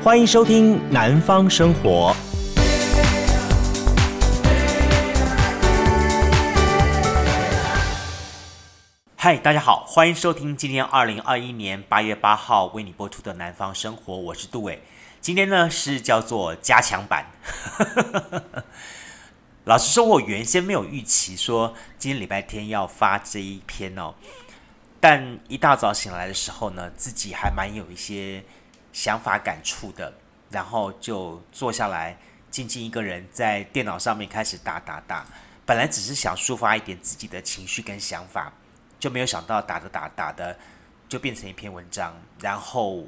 欢迎收听《南方生活》。嗨，大家好，欢迎收听今天二零二一年八月八号为你播出的《南方生活》，我是杜伟。今天呢是叫做加强版。老实说，我原先没有预期说今天礼拜天要发这一篇哦，但一大早醒来的时候呢，自己还蛮有一些想法感触的，然后就坐下来，静静一个人在电脑上面开始打打打。本来只是想抒发一点自己的情绪跟想法。就没有想到打着打打的就变成一篇文章，然后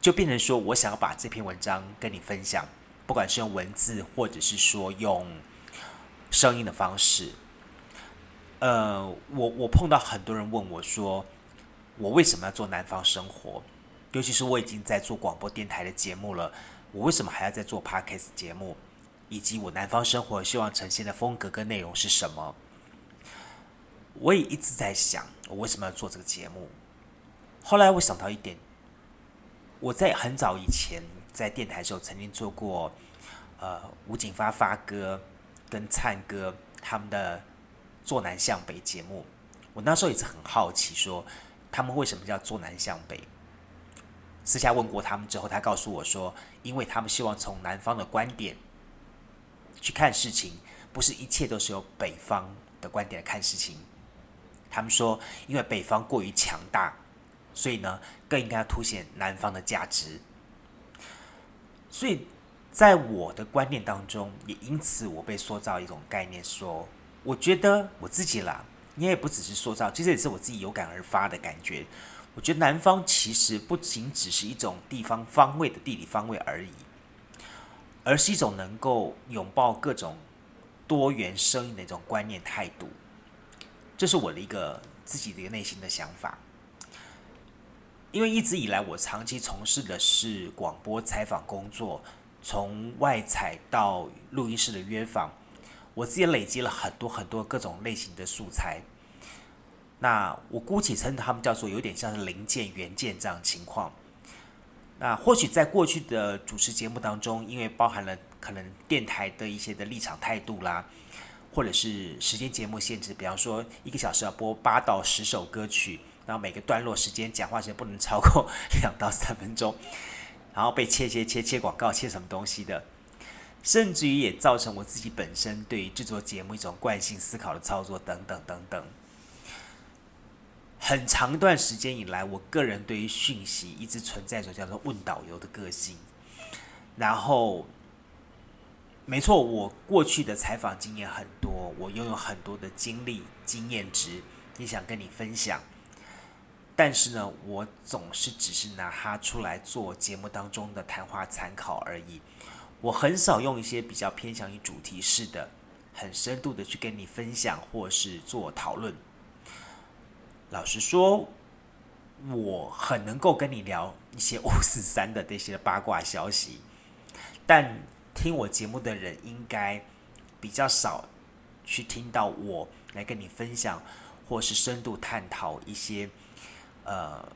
就变成说我想要把这篇文章跟你分享，不管是用文字或者是说用声音的方式。呃，我我碰到很多人问我说，我为什么要做南方生活？尤其是我已经在做广播电台的节目了，我为什么还要再做 Podcast 节目？以及我南方生活希望呈现的风格跟内容是什么？我也一直在想，我为什么要做这个节目？后来我想到一点，我在很早以前在电台的时候曾经做过，呃，吴景发发哥跟灿哥他们的坐南向北节目。我那时候也是很好奇，说他们为什么叫坐南向北？私下问过他们之后，他告诉我说，因为他们希望从南方的观点去看事情，不是一切都是由北方的观点来看事情。他们说，因为北方过于强大，所以呢，更应该凸显南方的价值。所以，在我的观念当中，也因此我被塑造一种概念，说，我觉得我自己啦，你也不只是塑造，其实也是我自己有感而发的感觉。我觉得南方其实不仅只是一种地方方位的地理方位而已，而是一种能够拥抱各种多元声音的一种观念态度。这是我的一个自己的一个内心的想法，因为一直以来我长期从事的是广播采访工作，从外采到录音室的约访，我自己累积了很多很多各种类型的素材。那我姑且称他们叫做有点像是零件、元件这样情况。那或许在过去的主持节目当中，因为包含了可能电台的一些的立场态度啦。或者是时间节目限制，比方说一个小时要播八到十首歌曲，然后每个段落时间讲话时间不能超过两到三分钟，然后被切切切切广告，切什么东西的，甚至于也造成我自己本身对于制作节目一种惯性思考的操作等等等等。很长一段时间以来，我个人对于讯息一直存在着叫做问导游的个性，然后。没错，我过去的采访经验很多，我拥有很多的经历、经验值，也想跟你分享。但是呢，我总是只是拿它出来做节目当中的谈话参考而已。我很少用一些比较偏向于主题式的、很深度的去跟你分享或是做讨论。老实说，我很能够跟你聊一些五四三的这些八卦消息，但。听我节目的人应该比较少去听到我来跟你分享，或是深度探讨一些，呃，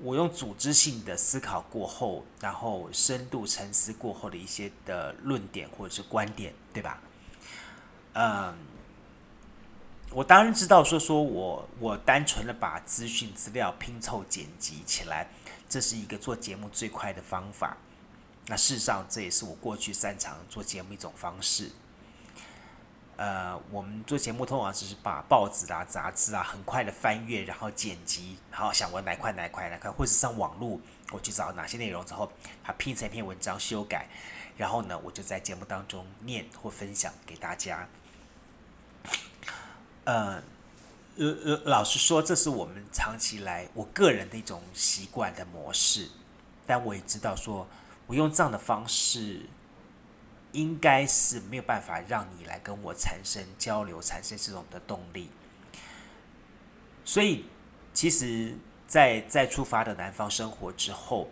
我用组织性的思考过后，然后深度沉思过后的一些的论点或者是观点，对吧？嗯，我当然知道说说我我单纯的把资讯资料拼凑剪辑起来，这是一个做节目最快的方法。那事实上，这也是我过去擅长做节目一种方式。呃，我们做节目通常只是把报纸啊、杂志啊很快的翻阅，然后剪辑，然后想我哪块哪块哪块，或者上网络我去找哪些内容之后，把拼成一篇文章修改，然后呢，我就在节目当中念或分享给大家。呃，呃，老实说，这是我们长期来我个人的一种习惯的模式，但我也知道说。我用这样的方式，应该是没有办法让你来跟我产生交流、产生这种的动力。所以，其实在，在出发的南方生活之后，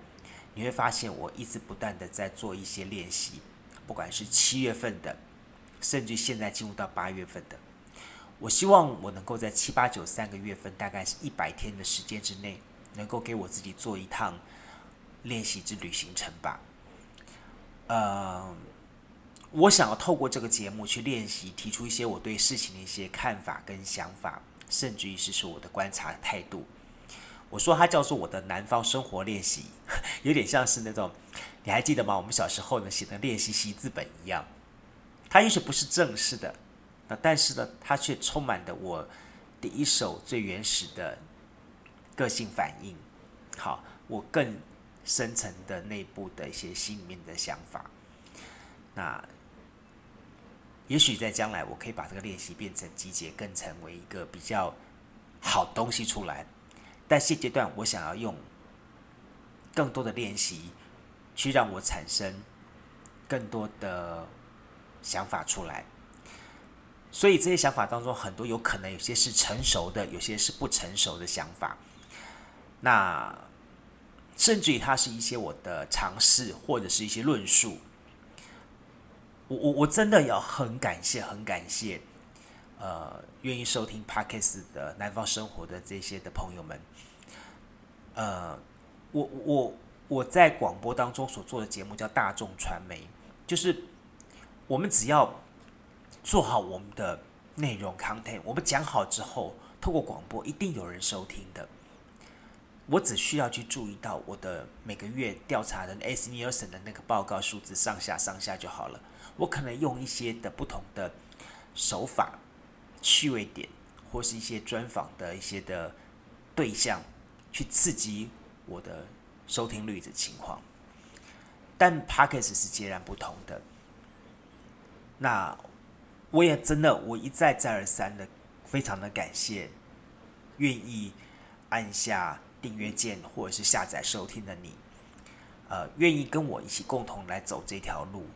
你会发现我一直不断的在做一些练习，不管是七月份的，甚至现在进入到八月份的，我希望我能够在七八九三个月份，大概是一百天的时间之内，能够给我自己做一趟。练习之旅行程吧。呃，我想要透过这个节目去练习，提出一些我对事情的一些看法跟想法，甚至于是说我的观察态度。我说它叫做我的南方生活练习，有点像是那种，你还记得吗？我们小时候呢写的练习习字本一样。它也许不是正式的，那但是呢，它却充满了我第一首最原始的个性反应。好，我更深层的内部的一些心里面的想法。那也许在将来，我可以把这个练习变成集结，更成为一个比较好东西出来。但现阶段，我想要用更多的练习，去让我产生更多的想法出来。所以这些想法当中，很多有可能有些是成熟的，有些是不成熟的想法。那甚至于它是一些我的尝试，或者是一些论述。我我我真的要很感谢，很感谢。呃，愿意收听 Podcast 的南方生活的这些的朋友们，呃，我我我在广播当中所做的节目叫大众传媒，就是我们只要做好我们的内容 content，我们讲好之后，透过广播一定有人收听的。我只需要去注意到我的每个月调查的 S Nielsen 的那个报告数字上下上下就好了。我可能用一些的不同的手法。趣味点，或是一些专访的一些的对象，去刺激我的收听率的情况。但 Podcast 是截然不同的。那我也真的，我一再再而三的，非常的感谢，愿意按下订阅键或者是下载收听的你，呃，愿意跟我一起共同来走这条路，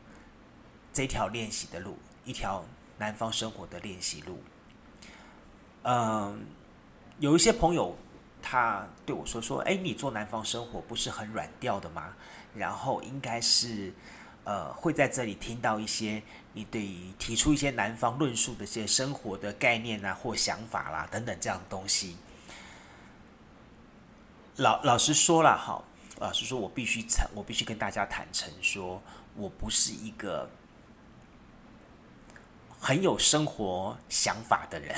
这条练习的路，一条南方生活的练习路。嗯，有一些朋友他对我说说，哎，你做南方生活不是很软调的吗？然后应该是呃会在这里听到一些你对于提出一些南方论述的一些生活的概念啊或想法啦等等这样的东西。老老实说了哈，老实说，我必须诚，我必须跟大家坦诚说，我不是一个。很有生活想法的人，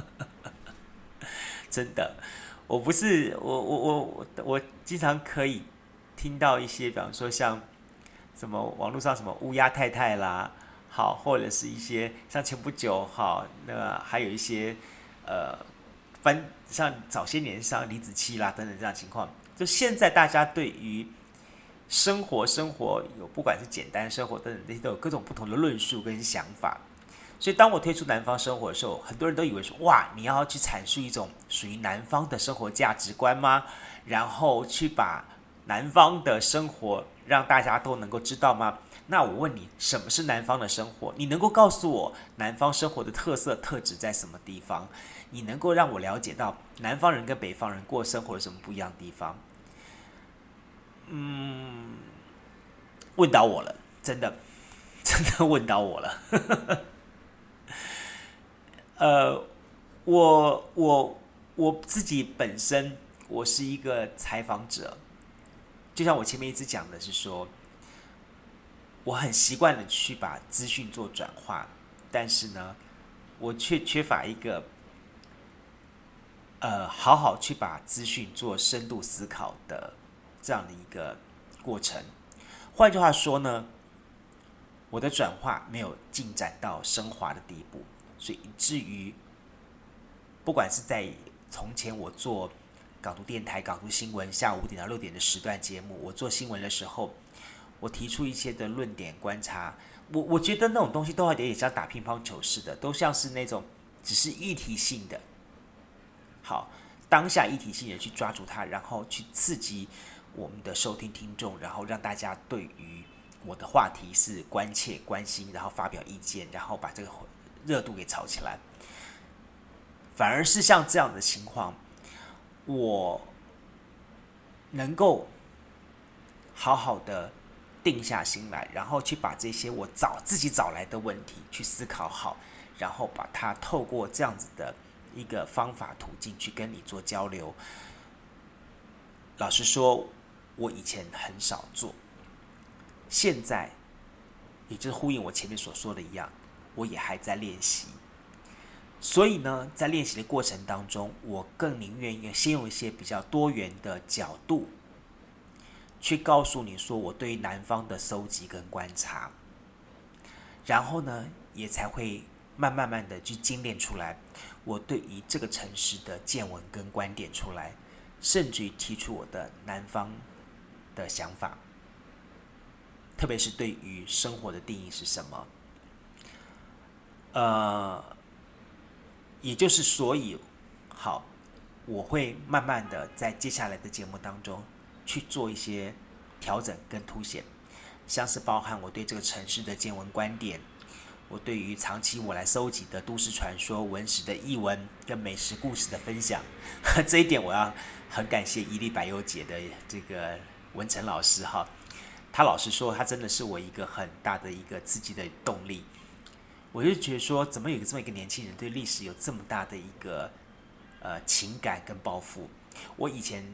真的，我不是我我我我我经常可以听到一些，比方说像什么网络上什么乌鸦太太啦，好，或者是一些像前不久好，那还有一些呃，翻像早些年像李子柒啦等等这样情况，就现在大家对于。生活，生活有不管是简单生活等等，这些都有各种不同的论述跟想法。所以，当我推出南方生活的时候，很多人都以为说：“哇，你要去阐述一种属于南方的生活价值观吗？然后去把南方的生活让大家都能够知道吗？”那我问你，什么是南方的生活？你能够告诉我南方生活的特色特质在什么地方？你能够让我了解到南方人跟北方人过生活有什么不一样的地方？嗯，问到我了，真的，真的问到我了。呃，我我我自己本身，我是一个采访者，就像我前面一直讲的是说，我很习惯的去把资讯做转化，但是呢，我却缺乏一个，呃，好好去把资讯做深度思考的。这样的一个过程，换句话说呢，我的转化没有进展到升华的地步，所以以至于，不管是在从前我做港都电台、港都新闻下午五点到六点的时段节目，我做新闻的时候，我提出一些的论点观察，我我觉得那种东西都有点像打乒乓球似的，都像是那种只是议题性的，好，当下议题性的去抓住它，然后去刺激。我们的收听听众，然后让大家对于我的话题是关切、关心，然后发表意见，然后把这个热度给炒起来。反而是像这样的情况，我能够好好的定下心来，然后去把这些我找自己找来的问题去思考好，然后把它透过这样子的一个方法途径去跟你做交流。老实说。我以前很少做，现在，也就是呼应我前面所说的一样，我也还在练习。所以呢，在练习的过程当中，我更宁愿先用一些比较多元的角度，去告诉你说我对于南方的搜集跟观察，然后呢，也才会慢慢慢的去精炼出来我对于这个城市的见闻跟观点出来，甚至于提出我的南方的想法，特别是对于生活的定义是什么，呃。也就是所以，好，我会慢慢的在接下来的节目当中去做一些调整跟凸显，像是包含我对这个城市的见闻观点，我对于长期我来搜集的都市传说、文史的译文跟美食故事的分享，这一点我要很感谢一粒百优姐的这个文成老师哈，他老实说，他真的是我一个很大的一个刺激的动力。我就觉得说，怎么有这么一个年轻人对历史有这么大的一个呃情感跟抱负？我以前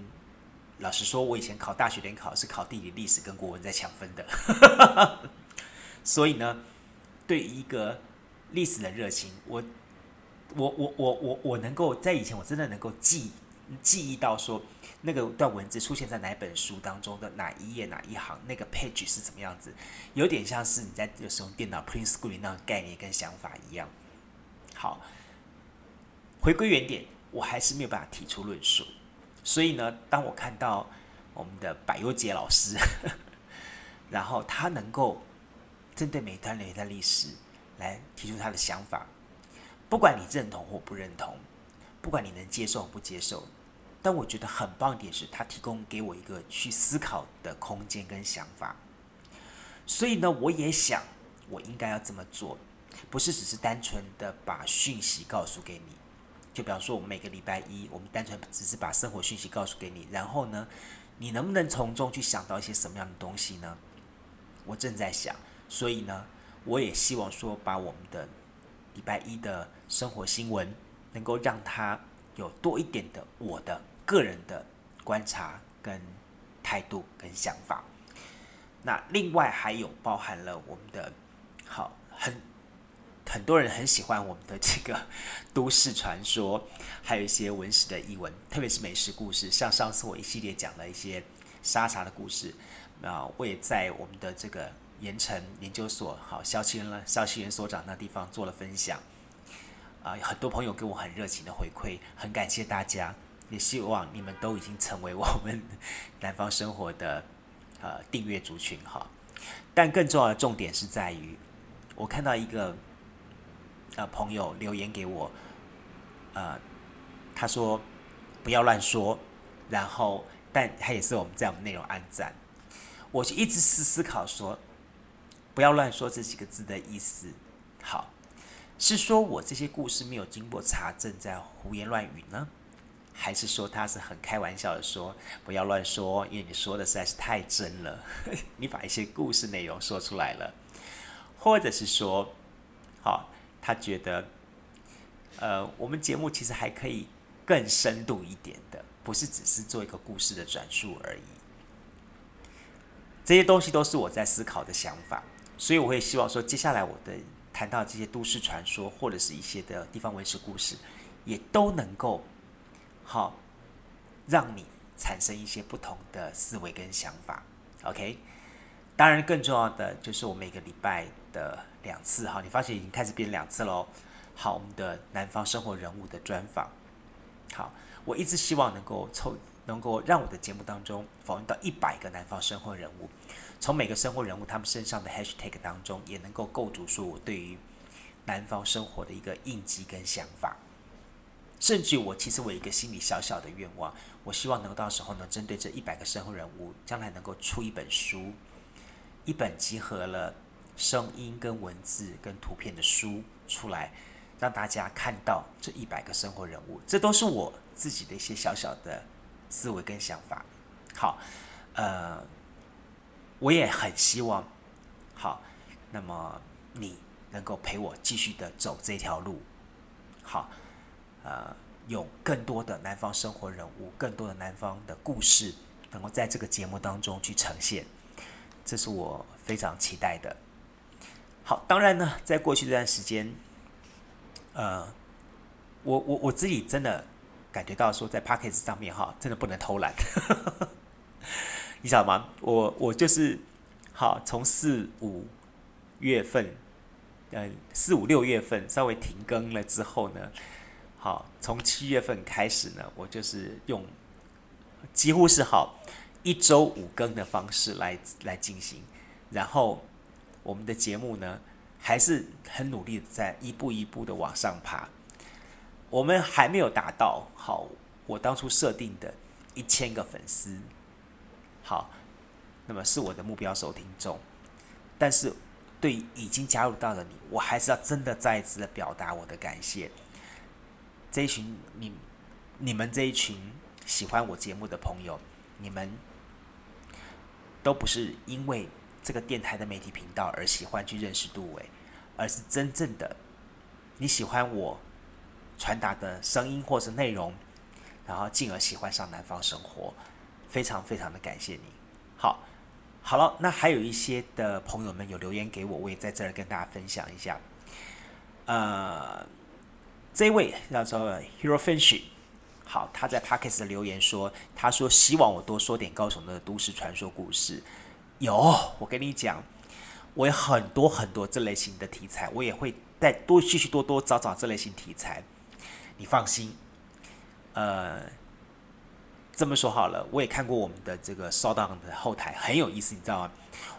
老实说，我以前考大学联考是考地理、历史跟国文在抢分的，所以呢，对一个历史的热情，我我我我我我能够在以前我真的能够记记忆到说。那个段文字出现在哪本书当中的哪一页哪一行，那个 page 是怎么样子？有点像是你在使用电脑 print screen 那种概念跟想法一样。好，回归原点，我还是没有办法提出论述。所以呢，当我看到我们的百优杰老师，然后他能够针对每一段每一段历史来提出他的想法，不管你认同或不认同，不管你能接受不接受。但我觉得很棒一点是，他提供给我一个去思考的空间跟想法。所以呢，我也想，我应该要这么做，不是只是单纯的把讯息告诉给你。就比方说，我们每个礼拜一，我们单纯只是把生活讯息告诉给你，然后呢，你能不能从中去想到一些什么样的东西呢？我正在想，所以呢，我也希望说，把我们的礼拜一的生活新闻，能够让它有多一点的我的。个人的观察跟态度跟想法，那另外还有包含了我们的，好很很多人很喜欢我们的这个都市传说，还有一些文史的译文，特别是美食故事，像上次我一系列讲了一些沙茶的故事，啊，我也在我们的这个盐城研究所，好萧其元了萧其元所长那地方做了分享，啊，很多朋友给我很热情的回馈，很感谢大家。也希望你们都已经成为我们 南方生活的呃订阅族群哈，但更重要的重点是在于，我看到一个呃朋友留言给我，呃，他说不要乱说，然后但他也是我们在我们内容按赞，我就一直思思考说，不要乱说这几个字的意思，好，是说我这些故事没有经过查证，在胡言乱语呢？还是说他是很开玩笑的说，不要乱说，因为你说的实在是太真了，你把一些故事内容说出来了，或者是说，好，他觉得，呃，我们节目其实还可以更深度一点的，不是只是做一个故事的转述而已。这些东西都是我在思考的想法，所以我会希望说，接下来我的谈到这些都市传说或者是一些的地方文史故事，也都能够。好，让你产生一些不同的思维跟想法，OK。当然，更重要的就是我每个礼拜的两次，哈，你发现已经开始变两次喽。好，我们的南方生活人物的专访，好，我一直希望能够凑，能够让我的节目当中访问到一百个南方生活人物，从每个生活人物他们身上的 hashtag 当中，也能够构筑出我对于南方生活的一个印记跟想法。甚至我其实我有一个心里小小的愿望，我希望能够到时候呢，针对这一百个生活人物，将来能够出一本书，一本集合了声音跟文字跟图片的书出来，让大家看到这一百个生活人物。这都是我自己的一些小小的思维跟想法。好，呃，我也很希望，好，那么你能够陪我继续的走这条路，好。呃，有更多的南方生活人物，更多的南方的故事，能够在这个节目当中去呈现，这是我非常期待的。好，当然呢，在过去这段时间，呃，我我我自己真的感觉到说，在 Podcast 上面哈，真的不能偷懒，你知道吗？我我就是好，从四五月份，呃，四五六月份稍微停更了之后呢，好，从七月份开始呢，我就是用。几乎是好一周五更的方式来来进行，然后我们的节目呢还是很努力的在一步一步的往上爬。我们还没有达到好我当初设定的一千个粉丝，好，那么是我的目标收听众。但是对已经加入到了你，我还是要真的再一次的表达我的感谢。这一群你你们这一群。喜欢我节目的朋友，你们都不是因为这个电台的媒体频道而喜欢去认识杜伟，而是真正的你喜欢我传达的声音或是内容，然后进而喜欢上南方生活，非常非常的感谢你。好，好了，那还有一些的朋友们有留言给我，我也在这儿跟大家分享一下。呃，这位叫做 Hero Finch。好，他在 Podcast 的留言说：“他说希望我多说点高雄的都市传说故事。有，我跟你讲，我有很多很多这类型的题材，我也会再多继续多多找找这类型题材。你放心，呃，这么说好了，我也看过我们的这个 s o d o n 的后台，很有意思，你知道吗？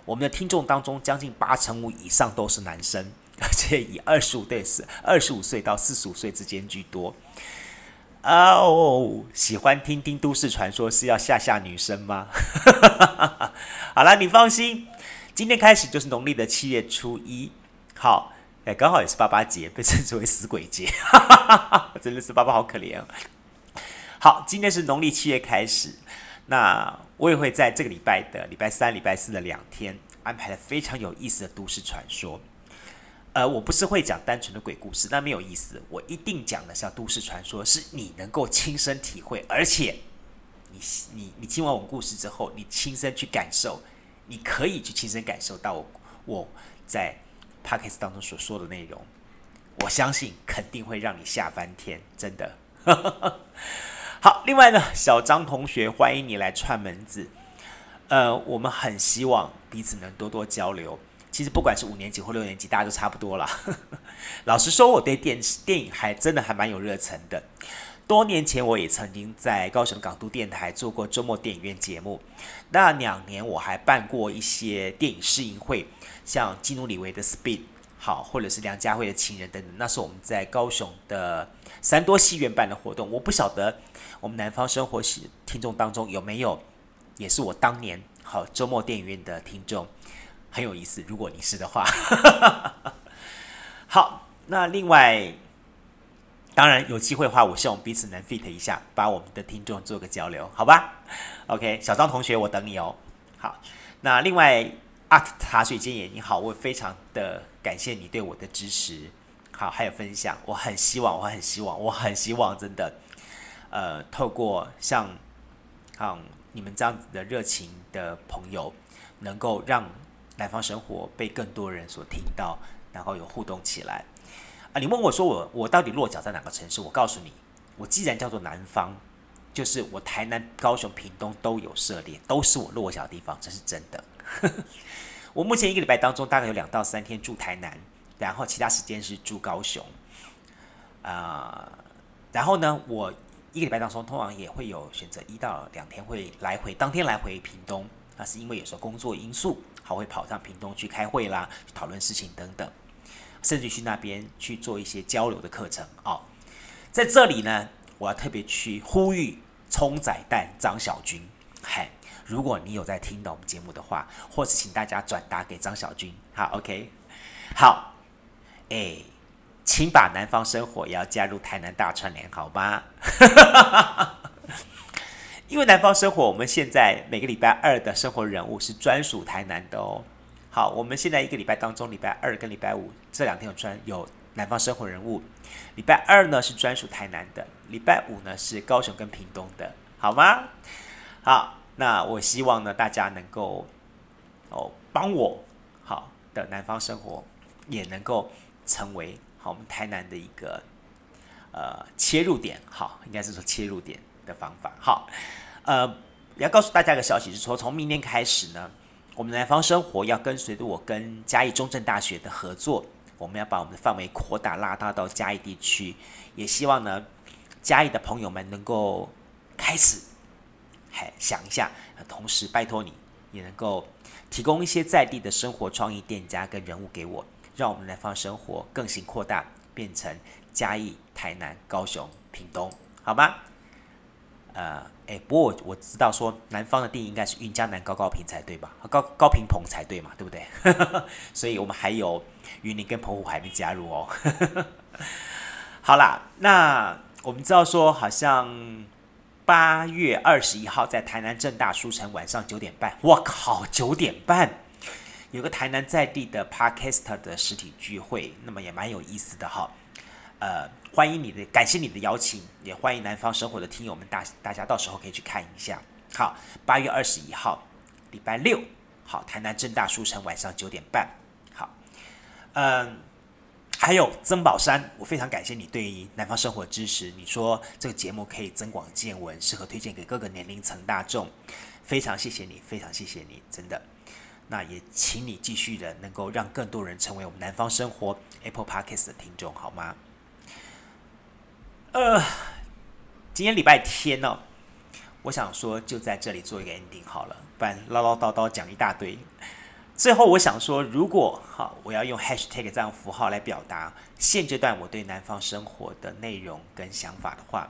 我们的听众当中，将近八成五以上都是男生，而且以二十五对是二十五岁到四十五岁之间居多。”哦喜欢听听都市传说是要吓吓女生吗？好了，你放心，今天开始就是农历的七月初一，好，哎，刚好也是爸爸节，被称之为死鬼节，真的是爸爸好可怜哦。好，今天是农历七月开始，那我也会在这个礼拜的礼拜三、礼拜四的两天安排了非常有意思的都市传说。呃，我不是会讲单纯的鬼故事，那没有意思。我一定讲的是都市传说，是你能够亲身体会，而且你你你听完我故事之后，你亲身去感受，你可以去亲身感受到我我在 Podcast 当中所说的内容。我相信肯定会让你吓翻天，真的。好，另外呢，小张同学，欢迎你来串门子。呃，我们很希望彼此能多多交流。其实不管是五年级或六年级，大家都差不多了。老实说，我对电视电影还真的还蛮有热忱的。多年前，我也曾经在高雄港都电台做过周末电影院节目。那两年，我还办过一些电影试映会，像基努里维的《Speed》好，或者是梁家辉的《情人》等等。那是我们在高雄的三多戏院办的活动。我不晓得我们南方生活系听众当中有没有，也是我当年好周末电影院的听众。很有意思，如果你是的话，好，那另外，当然有机会的话，我希望彼此能 fit 一下，把我们的听众做个交流，好吧？OK，小张同学，我等你哦。好，那另外，阿塔水间也你好，我非常的感谢你对我的支持，好，还有分享，我很希望，我很希望，我很希望，真的，呃，透过像，像你们这样子的热情的朋友，能够让。南方生活被更多人所听到，然后有互动起来啊！你问我说我我到底落脚在哪个城市？我告诉你，我既然叫做南方，就是我台南、高雄、屏东都有涉猎，都是我落脚的地方，这是真的。我目前一个礼拜当中大概有两到三天住台南，然后其他时间是住高雄啊、呃。然后呢，我一个礼拜当中通常也会有选择一到两天会来回，当天来回屏东，那是因为有时候工作因素。还会跑上屏东去开会啦，去讨论事情等等，甚至去那边去做一些交流的课程、哦。在这里呢，我要特别去呼吁葱仔蛋张小军，嗨，如果你有在听到我们节目的话，或是请大家转达给张小军，好，OK，好，哎，请把南方生活也要加入台南大串联，好吗？因为南方生活，我们现在每个礼拜二的生活人物是专属台南的哦。好，我们现在一个礼拜当中，礼拜二跟礼拜五这两天有专有南方生活人物。礼拜二呢是专属台南的，礼拜五呢是高雄跟屏东的，好吗？好，那我希望呢，大家能够哦帮我好的南方生活，也能够成为好我们台南的一个呃切入点，好，应该是说切入点的方法。好，呃，要告诉大家一个消息，是说从明年开始呢，我们南方生活要跟随着我跟嘉义中正大学的合作，我们要把我们的范围扩大拉大到嘉义地区，也希望呢嘉义的朋友们能够开始。想一下，同时拜托你也能够提供一些在地的生活创意店家跟人物给我，让我们南方生活更行扩大，变成嘉义、台南、高雄、屏东，好吗？呃，哎，不过我知道说南方的定义应该是云嘉南高高屏才对吧？高高屏澎才对嘛，对不对？所以我们还有云林跟澎湖还没加入哦。好啦，那我们知道说好像。八月二十一号在台南正大书城晚上九点半，我靠，九点半有个台南在地的 Podcast 的实体聚会，那么也蛮有意思的哈。呃，欢迎你的，感谢你的邀请，也欢迎南方生活的听友们大大家到时候可以去看一下。好，八月二十一号礼拜六，好，台南正大书城晚上九点半，好，嗯。还有曾宝山，我非常感谢你对于南方生活的支持。你说这个节目可以增广见闻，适合推荐给各个年龄层大众，非常谢谢你，非常谢谢你，真的。那也请你继续的能够让更多人成为我们南方生活 Apple Podcast 的听众，好吗？呃，今天礼拜天、哦，我想说就在这里做一个 ending 好了，不然唠唠叨叨讲一大堆。最后，我想说，如果好，我要用 hashtag 这样符号来表达现阶段我对南方生活的内容跟想法的话，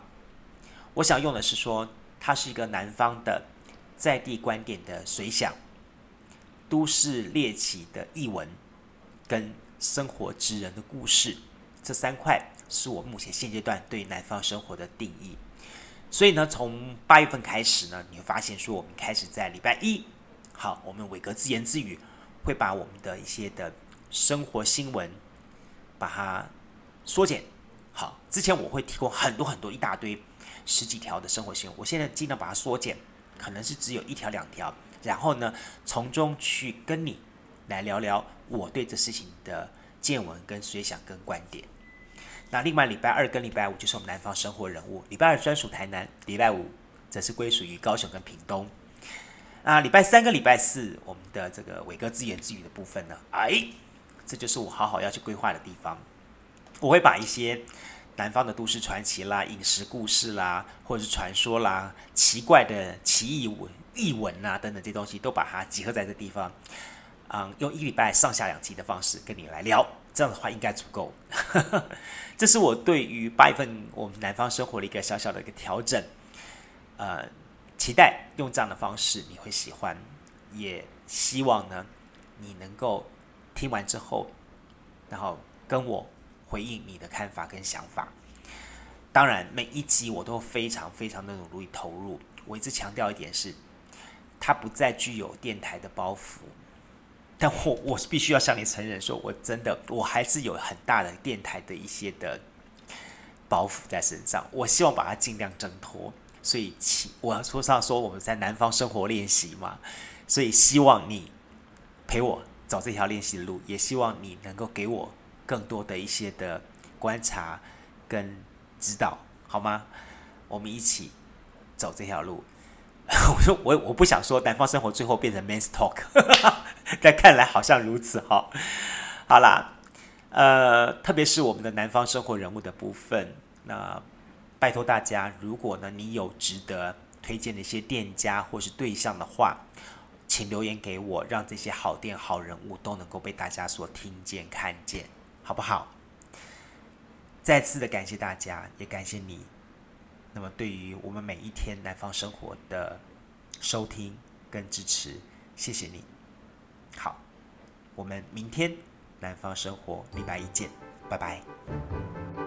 我想用的是说，它是一个南方的在地观点的随想、都市猎奇的译文跟生活之人的故事，这三块是我目前现阶段对南方生活的定义。所以呢，从八月份开始呢，你会发现说，我们开始在礼拜一，好，我们伟哥自言自语。会把我们的一些的生活新闻，把它缩减。好，之前我会提供很多很多一大堆十几条的生活新闻，我现在尽量把它缩减，可能是只有一条两条。然后呢，从中去跟你来聊聊我对这事情的见闻、跟随想、跟观点。那另外礼拜二跟礼拜五就是我们南方生活人物，礼拜二专属台南，礼拜五则是归属于高雄跟屏东。啊，礼拜三跟礼拜四，我们的这个伟哥自言自语的部分呢，哎，这就是我好好要去规划的地方。我会把一些南方的都市传奇啦、饮食故事啦，或者是传说啦、奇怪的奇异文异闻啊等等这些东西，都把它集合在这地方。嗯，用一礼拜上下两集的方式跟你来聊，这样的话应该足够。这是我对于八月份我们南方生活的一个小小的一个调整。呃。期待用这样的方式你会喜欢，也希望呢你能够听完之后，然后跟我回应你的看法跟想法。当然每一集我都非常非常的努力投入。我一直强调一点是，它不再具有电台的包袱，但我我是必须要向你承认说，我真的我还是有很大的电台的一些的包袱在身上。我希望把它尽量挣脱。所以，我要说上说我们在南方生活练习嘛，所以希望你陪我走这条练习的路，也希望你能够给我更多的一些的观察跟指导，好吗？我们一起走这条路。我说我我不想说南方生活最后变成 men's talk，但看来好像如此哈。好啦，呃，特别是我们的南方生活人物的部分，那。拜托大家，如果呢你有值得推荐的一些店家或是对象的话，请留言给我，让这些好店好人物都能够被大家所听见看见，好不好？再次的感谢大家，也感谢你。那么对于我们每一天南方生活的收听跟支持，谢谢你。好，我们明天南方生活礼拜一见，拜拜。